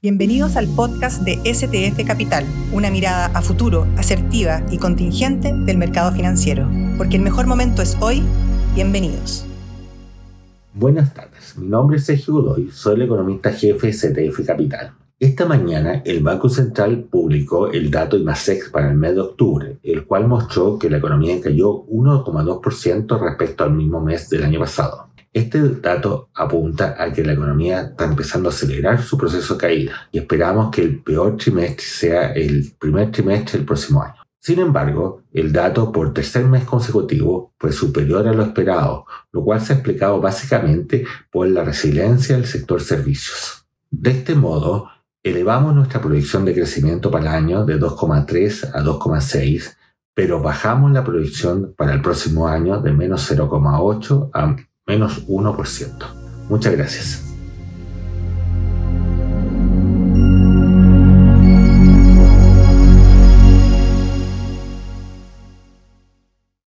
Bienvenidos al podcast de STF Capital, una mirada a futuro, asertiva y contingente del mercado financiero. Porque el mejor momento es hoy. Bienvenidos. Buenas tardes, mi nombre es Sergio Godoy, soy el economista jefe de STF Capital. Esta mañana el Banco Central publicó el dato IMASEX para el mes de octubre, el cual mostró que la economía cayó 1,2% respecto al mismo mes del año pasado. Este dato apunta a que la economía está empezando a acelerar su proceso de caída y esperamos que el peor trimestre sea el primer trimestre del próximo año. Sin embargo, el dato por tercer mes consecutivo fue superior a lo esperado, lo cual se ha explicado básicamente por la resiliencia del sector servicios. De este modo, elevamos nuestra proyección de crecimiento para el año de 2,3 a 2,6, pero bajamos la proyección para el próximo año de menos 0,8 a menos 1%. Muchas gracias.